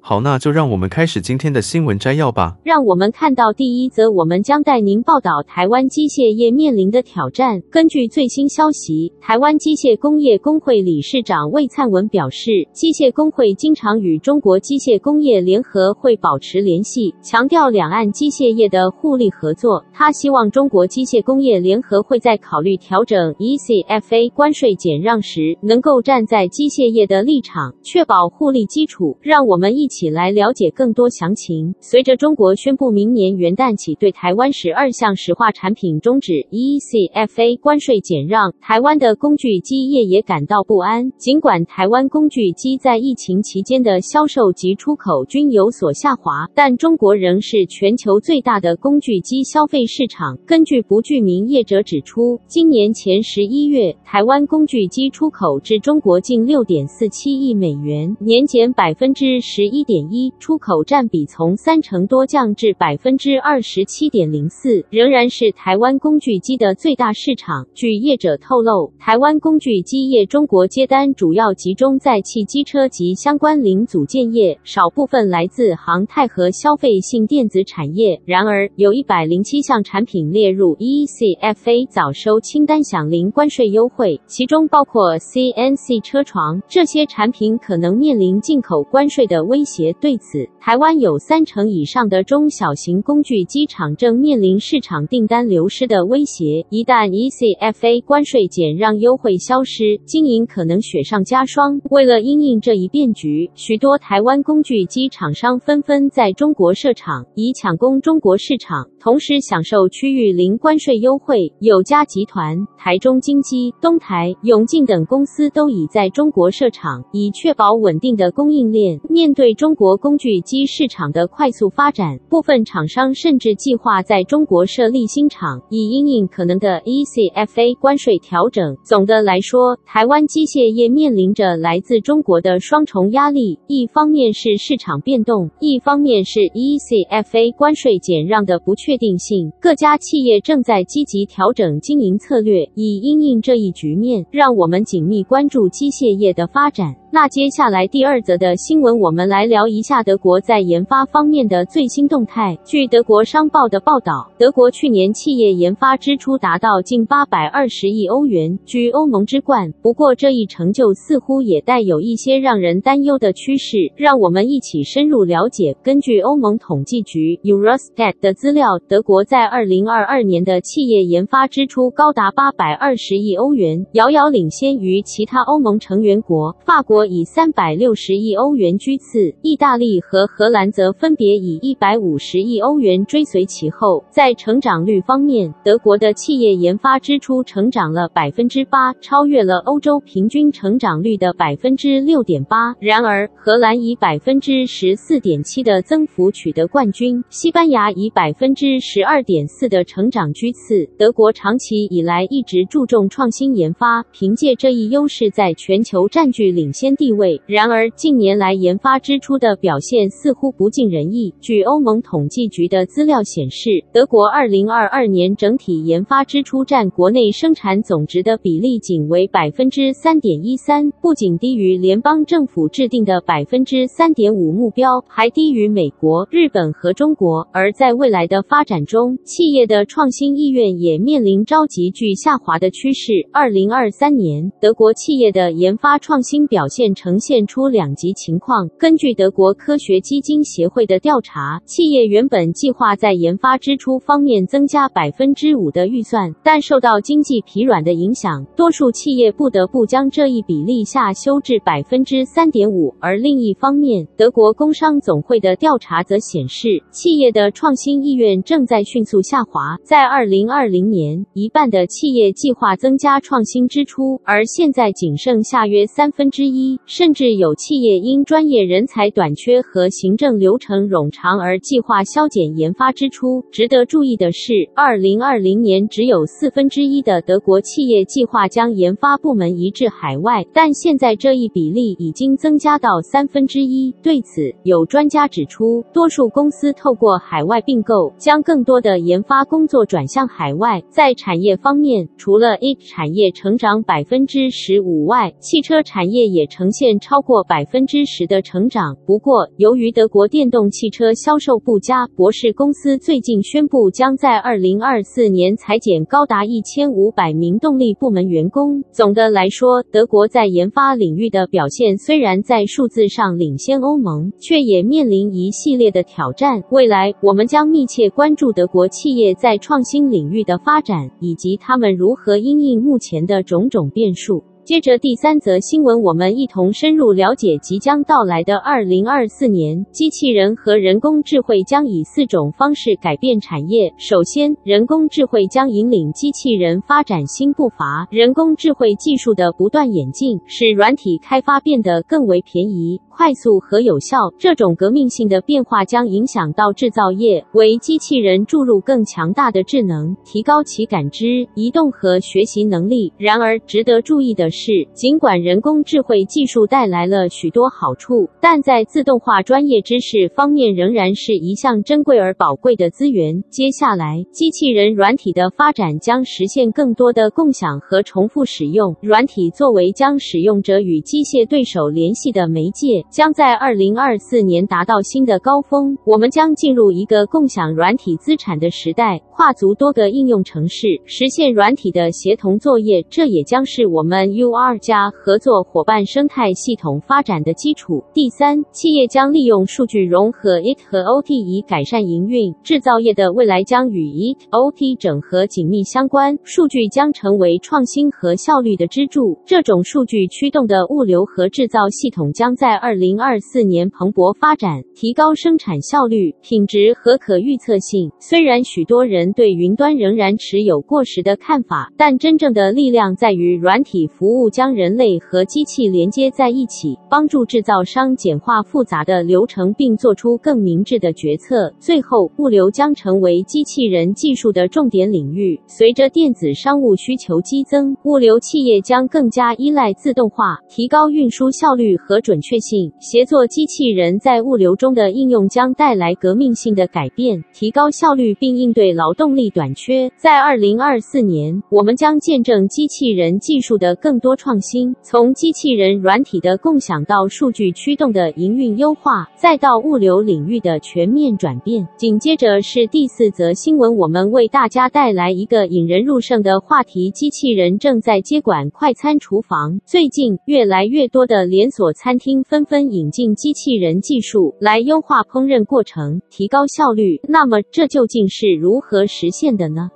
好，那就让我们开始今天的新闻摘要吧。让我们看到第一则，我们将带您报道台湾机械业面临的挑战。根据最新消息，台湾机械工业工会理事长魏灿文表示，机械工会经常与中国机械工业联合会保持联系，强调两岸机械业的互利合作。他希望中国机械工业联合会在考虑调整 ECFA 关税减让时，能够站在机械业的立场，确保互利基础。让我们一起。起来了解更多详情。随着中国宣布明年元旦起对台湾十二项石化产品终止 ECFA 关税减让，台湾的工具机业也感到不安。尽管台湾工具机在疫情期间的销售及出口均有所下滑，但中国仍是全球最大的工具机消费市场。根据不具名业者指出，今年前十一月，台湾工具机出口至中国近六点四七亿美元，年减百分之十一。一点一出口占比从三成多降至百分之二十七点零四，仍然是台湾工具机的最大市场。据业者透露，台湾工具机业中国接单主要集中在汽机车及相关零组件业，少部分来自航太和消费性电子产业。然而，有一百零七项产品列入 ECFA 早收清单，享零关税优惠，其中包括 CNC 车床。这些产品可能面临进口关税的威胁。对此，台湾有三成以上的中小型工具机厂正面临市场订单流失的威胁。一旦 ECFA 关税减让优惠消失，经营可能雪上加霜。为了因应这一变局，许多台湾工具机厂商纷纷在中国设厂，以抢攻中国市场，同时享受区域零关税优惠。友嘉集团、台中精机、东台、永进等公司都已在中国设厂，以确保稳定的供应链。面对中国工具机市场的快速发展，部分厂商甚至计划在中国设立新厂，以因应可能的 ECFA 关税调整。总的来说，台湾机械业面临着来自中国的双重压力：一方面是市场变动，一方面是 ECFA 关税减让的不确定性。各家企业正在积极调整经营策略，以因应这一局面。让我们紧密关注机械业的发展。那接下来第二则的新闻，我们来聊一下德国在研发方面的最新动态。据德国商报的报道，德国去年企业研发支出达到近八百二十亿欧元，居欧盟之冠。不过，这一成就似乎也带有一些让人担忧的趋势。让我们一起深入了解。根据欧盟统计局 Eurostat 的资料，德国在二零二二年的企业研发支出高达八百二十亿欧元，遥遥领先于其他欧盟成员国，法国。以三百六十亿欧元居次，意大利和荷兰则分别以一百五十亿欧元追随其后。在成长率方面，德国的企业研发支出成长了百分之八，超越了欧洲平均成长率的百分之六点八。然而，荷兰以百分之十四点七的增幅取得冠军，西班牙以百分之十二点四的成长居次。德国长期以来一直注重创新研发，凭借这一优势，在全球占据领先地位。然而，近年来研发支出出的表现似乎不尽人意。据欧盟统计局的资料显示，德国2022年整体研发支出占国内生产总值的比例仅为百分之三点一三，不仅低于联邦政府制定的百分之三点五目标，还低于美国、日本和中国。而在未来的发展中，企业的创新意愿也面临着急剧下滑的趋势。2023年，德国企业的研发创新表现呈现出两极情况。根据德国科学基金协会的调查，企业原本计划在研发支出方面增加百分之五的预算，但受到经济疲软的影响，多数企业不得不将这一比例下修至百分之三点五。而另一方面，德国工商总会的调查则显示，企业的创新意愿正在迅速下滑。在二零二零年，一半的企业计划增加创新支出，而现在仅剩下约三分之一。甚至有企业因专业人才才短缺和行政流程冗长而计划削减研发支出。值得注意的是，二零二零年只有四分之一的德国企业计划将研发部门移至海外，但现在这一比例已经增加到三分之一。对此，有专家指出，多数公司透过海外并购，将更多的研发工作转向海外。在产业方面，除了 IT 产业成长百分之十五外，汽车产业也呈现超过百分之十的成长。不过，由于德国电动汽车销售不佳，博世公司最近宣布将在二零二四年裁减高达一千五百名动力部门员工。总的来说，德国在研发领域的表现虽然在数字上领先欧盟，却也面临一系列的挑战。未来，我们将密切关注德国企业在创新领域的发展，以及他们如何因应目前的种种变数。接着第三则新闻，我们一同深入了解即将到来的二零二四年，机器人和人工智慧将以四种方式改变产业。首先，人工智慧将引领机器人发展新步伐。人工智慧技术的不断演进，使软体开发变得更为便宜。快速和有效，这种革命性的变化将影响到制造业，为机器人注入更强大的智能，提高其感知、移动和学习能力。然而，值得注意的是，尽管人工智慧技术带来了许多好处，但在自动化专业知识方面仍然是一项珍贵而宝贵的资源。接下来，机器人软体的发展将实现更多的共享和重复使用。软体作为将使用者与机械对手联系的媒介。将在二零二四年达到新的高峰。我们将进入一个共享软体资产的时代，跨足多个应用城市，实现软体的协同作业。这也将是我们 UR 加合作伙伴生态系统发展的基础。第三，企业将利用数据融合 IT 和 OT 以改善营运。制造业的未来将与 IT、OT 整合紧密相关，数据将成为创新和效率的支柱。这种数据驱动的物流和制造系统将在二零二四年蓬勃发展，提高生产效率、品质和可预测性。虽然许多人对云端仍然持有过时的看法，但真正的力量在于软体服务将人类和机器连接在一起，帮助制造商简化复杂的流程并做出更明智的决策。最后，物流将成为机器人技术的重点领域。随着电子商务需求激增，物流企业将更加依赖自动化，提高运输效率和准确性。协作机器人在物流中的应用将带来革命性的改变，提高效率并应对劳动力短缺。在二零二四年，我们将见证机器人技术的更多创新，从机器人软体的共享到数据驱动的营运优化，再到物流领域的全面转变。紧接着是第四则新闻，我们为大家带来一个引人入胜的话题：机器人正在接管快餐厨房。最近，越来越多的连锁餐厅纷分。引进机器人技术来优化烹饪过程，提高效率。那么，这究竟是如何实现的呢？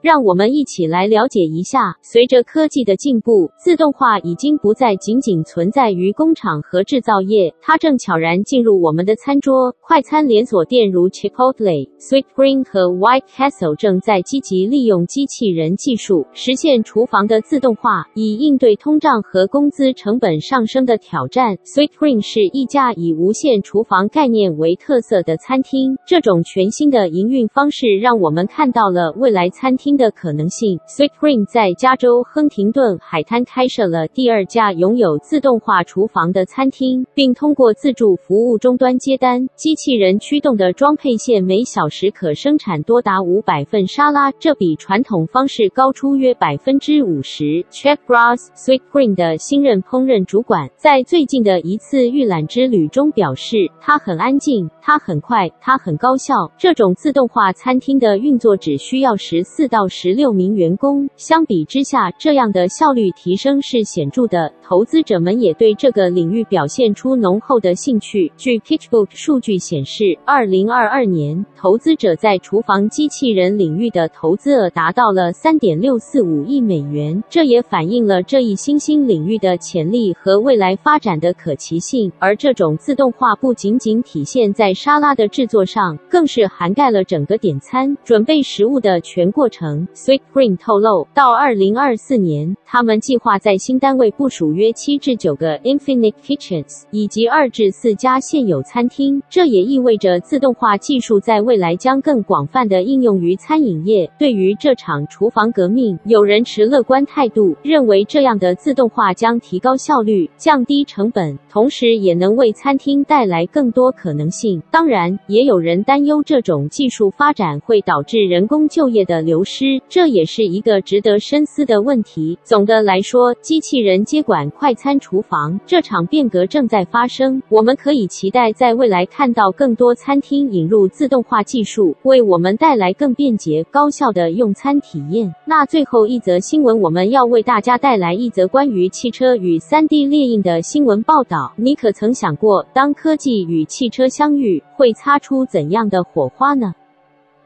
让我们一起来了解一下。随着科技的进步，自动化已经不再仅仅存在于工厂和制造业，它正悄然进入我们的餐桌。快餐连锁店如 Chipotle、Sweetgreen 和 White Castle 正在积极利用机器人技术，实现厨房的自动化，以应对通胀和工资成本上升的挑战。Sweetgreen 是一家以无线厨房概念为特色的餐厅，这种全新的营运方式让我们看到了未来餐厅的可能性。Sweetgreen 在加州亨廷顿海滩开设了第二家拥有自动化厨房的餐厅，并通过自助服务终端接单，机器人驱动的装配线每小时可生产多达五百份沙拉，这比传统方式高出约百分之五十。Chef Ross Sweetgreen 的新任烹饪主管在最近的一次预览之旅中表示：“它很安静，它很快，它很高效。这种自动化餐厅的运作只需要十四到。”到十六名员工，相比之下，这样的效率提升是显著的。投资者们也对这个领域表现出浓厚的兴趣。据 PitchBook 数据显示，二零二二年，投资者在厨房机器人领域的投资额达到了三点六四五亿美元，这也反映了这一新兴领域的潜力和未来发展的可期性。而这种自动化不仅仅体现在沙拉的制作上，更是涵盖了整个点餐、准备食物的全过程。Sweetgreen 透露，到二零二四年，他们计划在新单位部署约七至九个 Infinite Kitchens，以及二至四家现有餐厅。这也意味着自动化技术在未来将更广泛地应用于餐饮业。对于这场厨房革命，有人持乐观态度，认为这样的自动化将提高效率、降低成本，同时也能为餐厅带来更多可能性。当然，也有人担忧这种技术发展会导致人工就业的流失，这也是一个值得深思的问题。总的来说，机器人接管快餐厨房，这场变革正在发生。我们可以期待在未来看到更多餐厅引入自动化技术，为我们带来更便捷、高效的用餐体验。那最后一则新闻，我们要为大家带来一则关于汽车与 3D 列印的新闻报道。你可曾想过，当科技与汽车相遇，会擦出怎样的火花呢？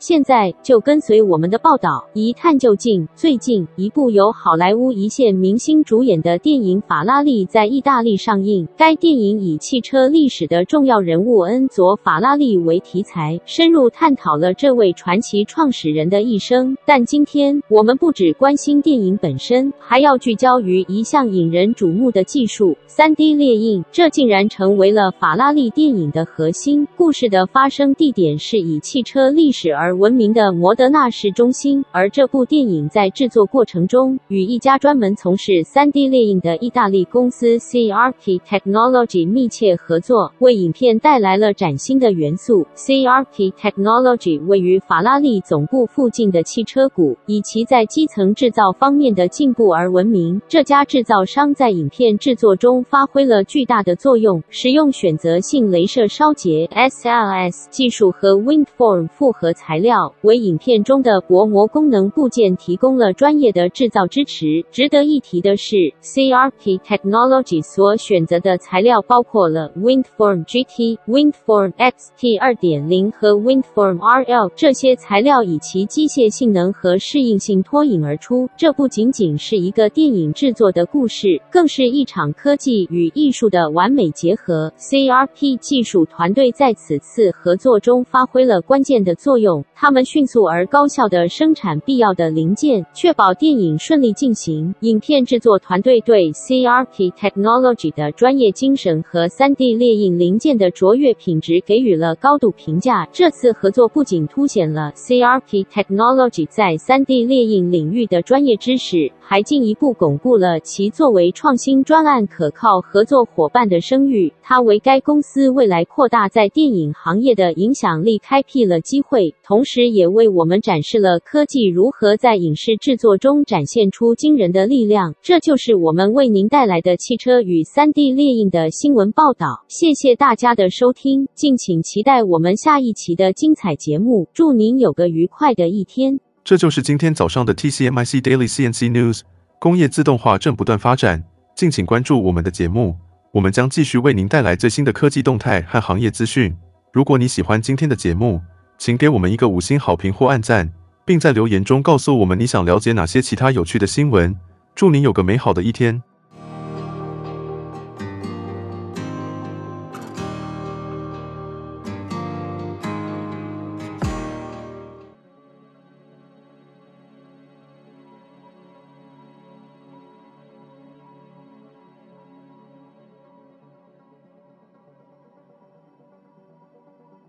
现在就跟随我们的报道一探究竟。最近，一部由好莱坞一线明星主演的电影《法拉利》在意大利上映。该电影以汽车历史的重要人物恩佐·法拉利为题材，深入探讨了这位传奇创始人的一生。但今天，我们不只关心电影本身，还要聚焦于一项引人瞩目的技术 ——3D 列印。这竟然成为了法拉利电影的核心。故事的发生地点是以汽车历史而而闻名的摩德纳市中心，而这部电影在制作过程中与一家专门从事 3D 列印的意大利公司 CRP Technology 密切合作，为影片带来了崭新的元素。CRP Technology 位于法拉利总部附近的汽车谷，以其在基层制造方面的进步而闻名。这家制造商在影片制作中发挥了巨大的作用，使用选择性镭射烧结 SLS 技术和 WindForm 复合材料。为影片中的薄膜功能部件提供了专业的制造支持。值得一提的是，CRP Technology 所选择的材料包括了 WindForm GT、WindForm XT 2.0和 WindForm RL。这些材料以其机械性能和适应性脱颖而出。这不仅仅是一个电影制作的故事，更是一场科技与艺术的完美结合。CRP 技术团队在此次合作中发挥了关键的作用。他们迅速而高效地生产必要的零件，确保电影顺利进行。影片制作团队对 CRP Technology 的专业精神和 3D 列印零件的卓越品质给予了高度评价。这次合作不仅凸显了 CRP Technology 在 3D 列印领域的专业知识，还进一步巩固了其作为创新专案可靠合作伙伴的声誉。它为该公司未来扩大在电影行业的影响力开辟了机会，同时。也为我们展示了科技如何在影视制作中展现出惊人的力量。这就是我们为您带来的汽车与 3D 列印的新闻报道。谢谢大家的收听，敬请期待我们下一期的精彩节目。祝您有个愉快的一天。这就是今天早上的 TCMIC Daily CNC News。工业自动化正不断发展，敬请关注我们的节目，我们将继续为您带来最新的科技动态和行业资讯。如果你喜欢今天的节目，请给我们一个五星好评或按赞，并在留言中告诉我们你想了解哪些其他有趣的新闻。祝您有个美好的一天。